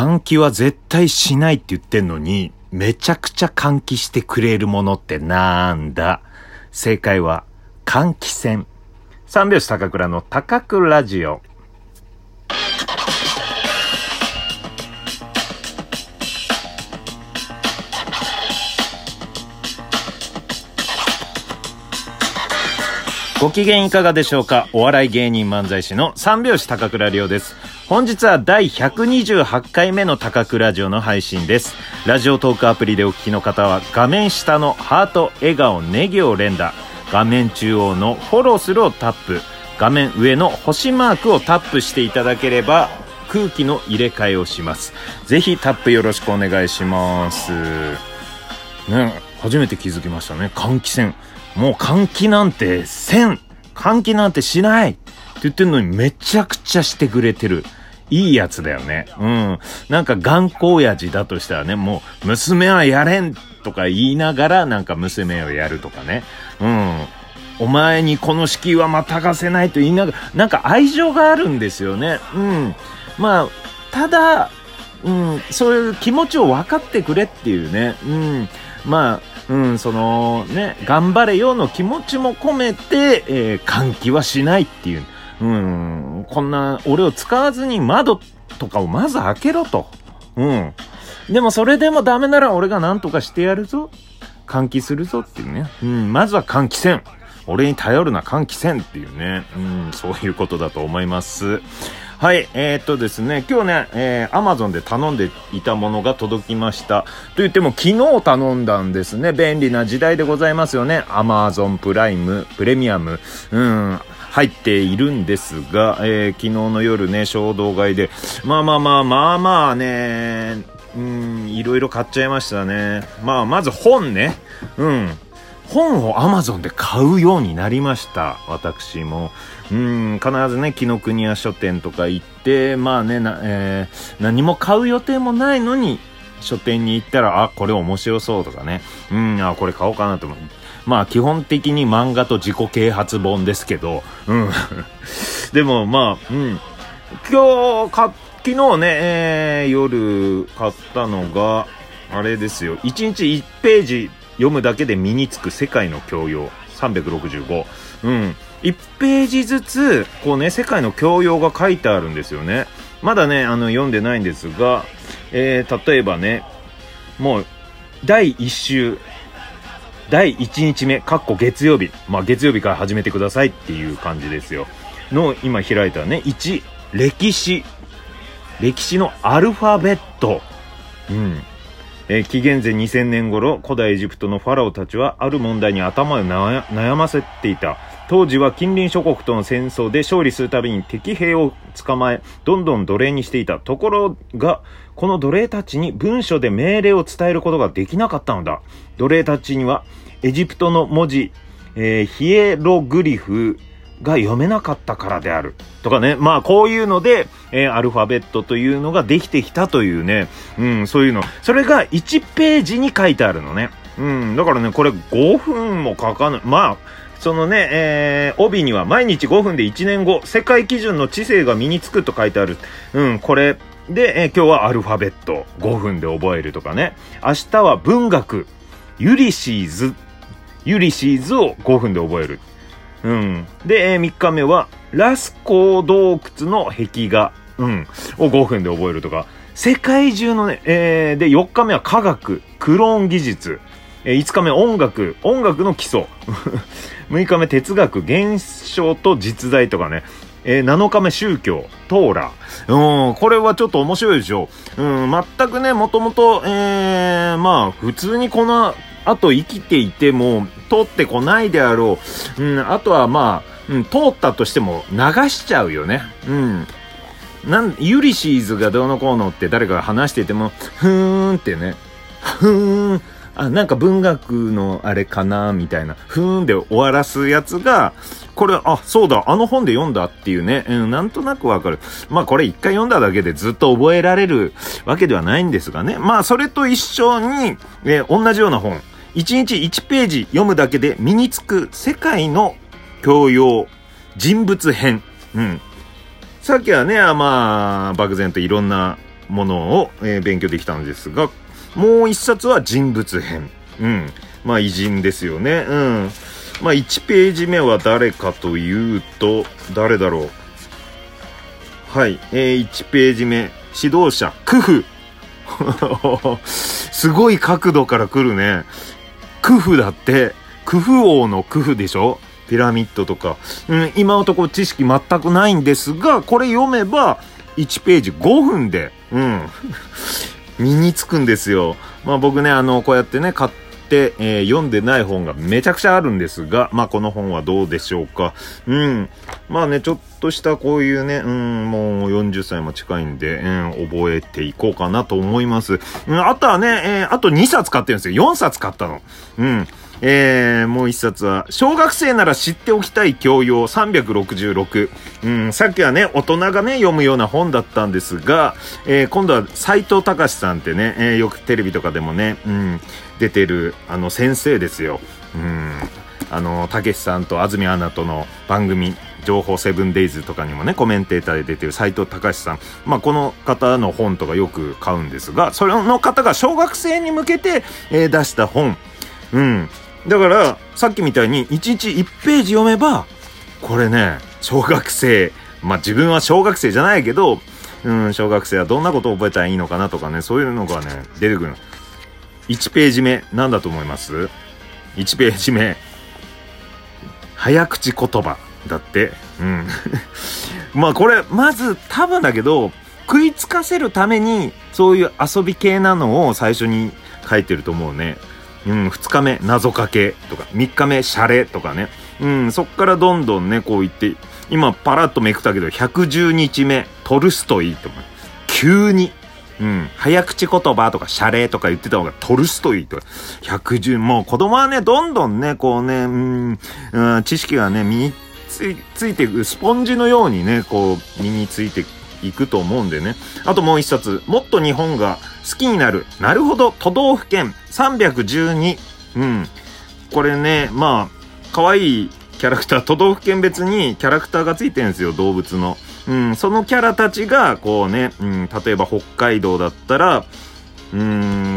換気は絶対しないって言ってんのに、めちゃくちゃ換気してくれるものってなんだ？正解は、換気扇。三拍子高倉の高倉ラジオ。ご機嫌いかがでしょうか？お笑い芸人漫才師の三拍子高倉涼です。本日は第128回目の高倉ラジオの配信です。ラジオトークアプリでお聞きの方は画面下のハート、笑顔、ネギを連打、画面中央のフォローするをタップ、画面上の星マークをタップしていただければ空気の入れ替えをします。ぜひタップよろしくお願いします。ね、初めて気づきましたね。換気扇。もう換気なんてせん換気なんてしないって言ってるのにめちゃくちゃしてくれてる。いいやつだよね。うん。なんか頑固親父だとしたらね、もう、娘はやれんとか言いながら、なんか娘をやるとかね。うん。お前にこの敷居はまたがせないと言いながら、なんか愛情があるんですよね。うん。まあ、ただ、うん、そういう気持ちを分かってくれっていうね。うん。まあ、うん、そのね、頑張れよの気持ちも込めて、えー、換気はしないっていう。うん、こんな、俺を使わずに窓とかをまず開けろと。うん。でもそれでもダメなら俺が何とかしてやるぞ。換気するぞっていうね。うん、まずは換気扇。俺に頼るな換気扇っていうね。うん、そういうことだと思います。はい、えー、っとですね、今日ね、えー、アマゾンで頼んでいたものが届きました。と言っても、昨日頼んだんですね。便利な時代でございますよね。アマゾンプライム、プレミアム、うん、入っているんですが、えー、昨日の夜ね、衝動買いで、まあまあまあ、まあまあね、うん、いろいろ買っちゃいましたね。まあ、まず本ね。うん。本を Amazon で買うようになりました。私も。うん、必ずね、紀ノ国屋書店とか行って、まあね、な、えー、何も買う予定もないのに、書店に行ったら、あ、これ面白そうとかね。うん、あ、これ買おうかなと思う。まあ、基本的に漫画と自己啓発本ですけど、うん。でも、まあ、うん。今日、か、昨日ね、えー、夜買ったのが、あれですよ。1日1ページ読むだけで身につく世界の教養。365。うん。1ページずつ、こうね、世界の教養が書いてあるんですよね。まだね、あの、読んでないんですが、えー、例えばね、もう、第1週、第1日目、かっこ月曜日。まあ、月曜日から始めてくださいっていう感じですよ。の、今開いたね、1、歴史。歴史のアルファベット。うん。えー、紀元前2000年頃、古代エジプトのファラオたちはある問題に頭を悩ませていた。当時は近隣諸国との戦争で勝利するたびに敵兵を捕まえ、どんどん奴隷にしていた。ところが、この奴隷たちに文書で命令を伝えることができなかったのだ。奴隷たちには、エジプトの文字、えー、ヒエログリフ、が読めなかったからである。とかね。まあ、こういうので、えー、アルファベットというのができてきたというね。うん、そういうの。それが1ページに書いてあるのね。うん、だからね、これ5分もかかんない。まあ、そのね、えー、帯には毎日5分で1年後、世界基準の知性が身につくと書いてある。うん、これ。で、えー、今日はアルファベット5分で覚えるとかね。明日は文学、ユリシーズ、ユリシーズを5分で覚える。うん。で、えー、3日目は、ラスコー洞窟の壁画、うん、を5分で覚えるとか、世界中のね、えー、で、4日目は科学、クローン技術、えー、5日目音楽、音楽の基礎、6日目哲学、現象と実在とかね、えー、7日目宗教、トーラ。うん、これはちょっと面白いでしょ。うん、全くね、もともと、えー、まあ、普通にこのあと生きていても通ってこないであろう。うん、あとはまあ、うん、通ったとしても流しちゃうよね。うん。なん、ユリシーズがどうのこうのって誰かが話してても、ふーんってね、ふーん、あ、なんか文学のあれかなみたいな、ふーんで終わらすやつが、これ、あ、そうだ、あの本で読んだっていうね、うん、なんとなくわかる。まあこれ一回読んだだけでずっと覚えられるわけではないんですがね。まあそれと一緒に、えー、同じような本。1日1ページ読むだけで身につく世界の教養人物編。うん。さっきはね、まあ、漠然といろんなものを、えー、勉強できたんですが、もう一冊は人物編。うん。まあ偉人ですよね。うん。まあ1ページ目は誰かというと、誰だろう。はい。えー、1ページ目。指導者、クフ。すごい角度から来るね。クフだって、クフ王のクフでしょ？ピラミッドとか。うん、今のところ知識全くないんですが、これ読めば、1ページ5分で、うん、身につくんですよ。まあ僕ね、あの、こうやってね、買って、えー、読んでない本がめちゃくちゃあるんですが、まあこの本はどうでしょうか。うん。まあね、ちょっとしたこういうね、うん、もう40歳も近いんで、うん、覚えていこうかなと思います。うん、あとはね、えー、あと2冊買ってるんですよ。4冊買ったの。うん。えー、もう一冊は、小学生なら知っておきたい教養366。うん、さっきはね、大人がね、読むような本だったんですが、えー、今度は斎藤隆さんってね、えー、よくテレビとかでもね、うん、出てる、あの、先生ですよ。うん、あの、たけしさんと安住アナとの番組、情報セブンデイズとかにもね、コメンテーターで出てる斎藤隆さん。まあ、この方の本とかよく買うんですが、その方が小学生に向けて、えー、出した本。うん。だから、さっきみたいに1日1ページ読めば、これね、小学生、まあ自分は小学生じゃないけど、うん、小学生はどんなことを覚えたらいいのかなとかね、そういうのがね、出てくる。1ページ目、なんだと思います ?1 ページ目。早口言葉だって。うん。まあこれ、まず多分だけど、食いつかせるために、そういう遊び系なのを最初に書いてると思うね。うん、2日目、謎かけとか、3日目、シャレとかね。うん、そっからどんどんね、こう言って、今パラッとめくったけど、110日目、トルストイとか、急に、うん、早口言葉とか、シャレとか言ってた方がトルストイとか、110、もう子供はね、どんどんね、こうね、うん、知識がね、身につついていく、スポンジのようにね、こう、身についていく。いくと思うんでね。あともう一冊、もっと日本が好きになる。なるほど、都道府県312。うん。これね、まあ、可愛いキャラクター、都道府県別にキャラクターがついてるんですよ、動物の。うん、そのキャラたちが、こうね、うん、例えば北海道だったら、うー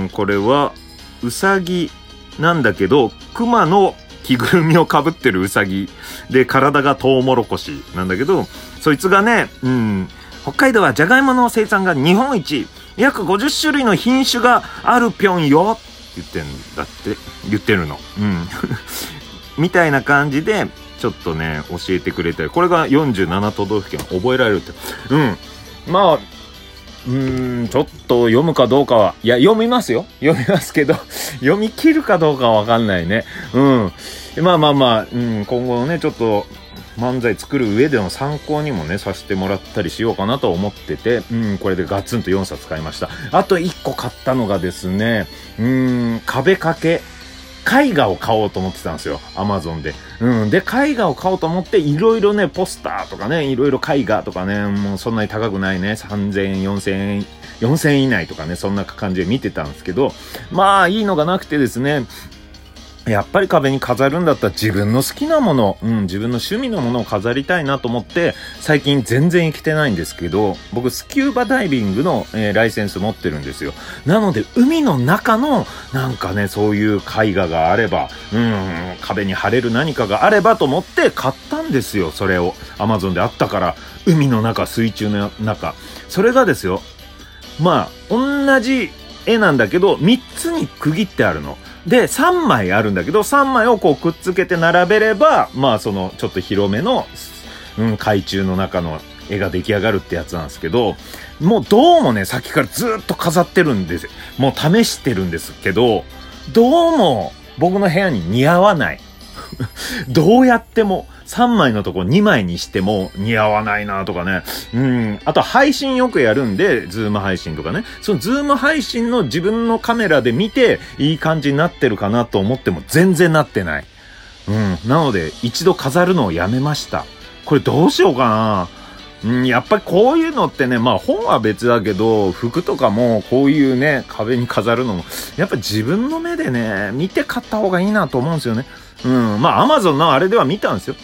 ん、これは、うさぎなんだけど、熊の着ぐるみをかぶってるうさぎで、体がトウモロコシなんだけど、そいつがね、うん、北海道はじゃがいもの生産が日本一。約50種類の品種があるぴょんよって言ってんだって、言ってるの。うん。みたいな感じで、ちょっとね、教えてくれて、これが47都道府県覚えられるって。うん。まあ、うーん、ちょっと読むかどうかは、いや、読みますよ。読みますけど、読み切るかどうかはわかんないね。うん。まあまあまあ、うん、今後のね、ちょっと、漫才作る上での参考にもね、させてもらったりしようかなと思ってて、うん、これでガツンと4冊買いました。あと1個買ったのがですね、うん、壁掛け。絵画を買おうと思ってたんですよ。アマゾンで。うん。で、絵画を買おうと思って、いろいろね、ポスターとかね、いろいろ絵画とかね、もうそんなに高くないね、3000円、4000円、4000円以内とかね、そんな感じで見てたんですけど、まあ、いいのがなくてですね、やっぱり壁に飾るんだったら自分の好きなもの、うん、自分の趣味のものを飾りたいなと思って、最近全然生きてないんですけど、僕スキューバダイビングの、えー、ライセンス持ってるんですよ。なので、海の中の、なんかね、そういう絵画があれば、うん、壁に貼れる何かがあればと思って買ったんですよ、それを。アマゾンであったから、海の中、水中の中。それがですよ、まあ、同じ絵なんだけど、3つに区切ってあるの。で、3枚あるんだけど、3枚をこうくっつけて並べれば、まあそのちょっと広めの、うん、海中の中の絵が出来上がるってやつなんですけど、もうどうもね、さっきからずっと飾ってるんです。もう試してるんですけど、どうも僕の部屋に似合わない。どうやっても、3枚のとこ2枚にしても似合わないなとかね。うん。あと配信よくやるんで、ズーム配信とかね。そのズーム配信の自分のカメラで見て、いい感じになってるかなと思っても全然なってない。うん。なので、一度飾るのをやめました。これどうしようかな。うん、やっぱりこういうのってね、まあ本は別だけど、服とかもこういうね、壁に飾るのも、やっぱ自分の目でね、見て買った方がいいなと思うんですよね。うん、まあアマゾンのあれでは見たんですよ。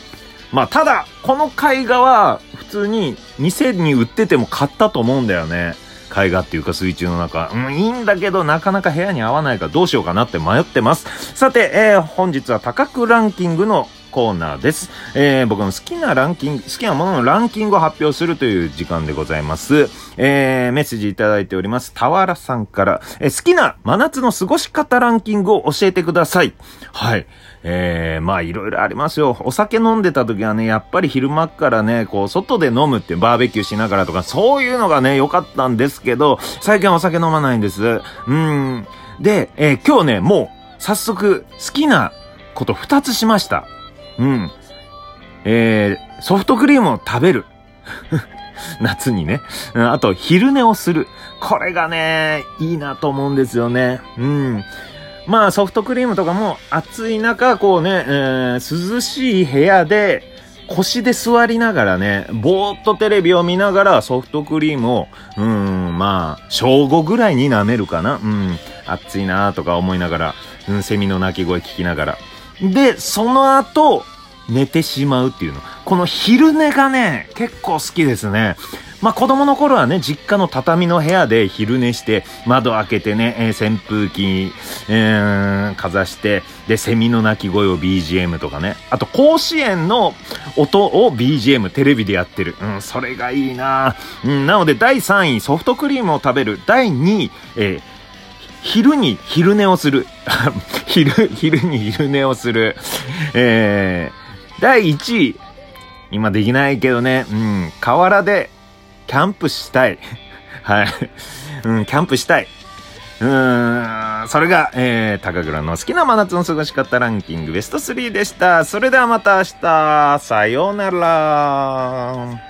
まあただ、この絵画は普通に店に売ってても買ったと思うんだよね。絵画っていうか水中の中。うん、いいんだけど、なかなか部屋に合わないからどうしようかなって迷ってます。さて、えー、本日は高くランキングのコーナーです。えー、僕の好きなランキング、好きなもののランキングを発表するという時間でございます。えー、メッセージいただいております。たわらさんから、えー、好きな真夏の過ごし方ランキングを教えてください。はい。えー、まあいろいろありますよ。お酒飲んでた時はね、やっぱり昼間からね、こう、外で飲むってバーベキューしながらとか、そういうのがね、良かったんですけど、最近はお酒飲まないんです。うん。で、えー、今日ね、もう、早速、好きなこと二つしました。うん。えー、ソフトクリームを食べる。夏にね。あと、昼寝をする。これがね、いいなと思うんですよね。うん。まあ、ソフトクリームとかも暑い中、こうね、えー、涼しい部屋で、腰で座りながらね、ぼーっとテレビを見ながらソフトクリームを、うん、まあ、正午ぐらいに舐めるかな。うん、暑いなとか思いながら、うん、セミの鳴き声聞きながら。で、その後、寝てしまうっていうの。この昼寝がね、結構好きですね。まあ子供の頃はね、実家の畳の部屋で昼寝して、窓開けてね、えー、扇風機、えー、かざして、で、セミの鳴き声を BGM とかね。あと、甲子園の音を BGM テレビでやってる。うん、それがいいなうん、なので第3位、ソフトクリームを食べる。第2位、えー、昼に昼寝をする。昼、昼に昼寝をする。えー、第1位。今できないけどね、うん、河原でキャンプしたい。はい。うん、キャンプしたい。うーん、それが、えー、高倉の好きな真夏の過ごし方ランキングベスト3でした。それではまた明日、さようなら。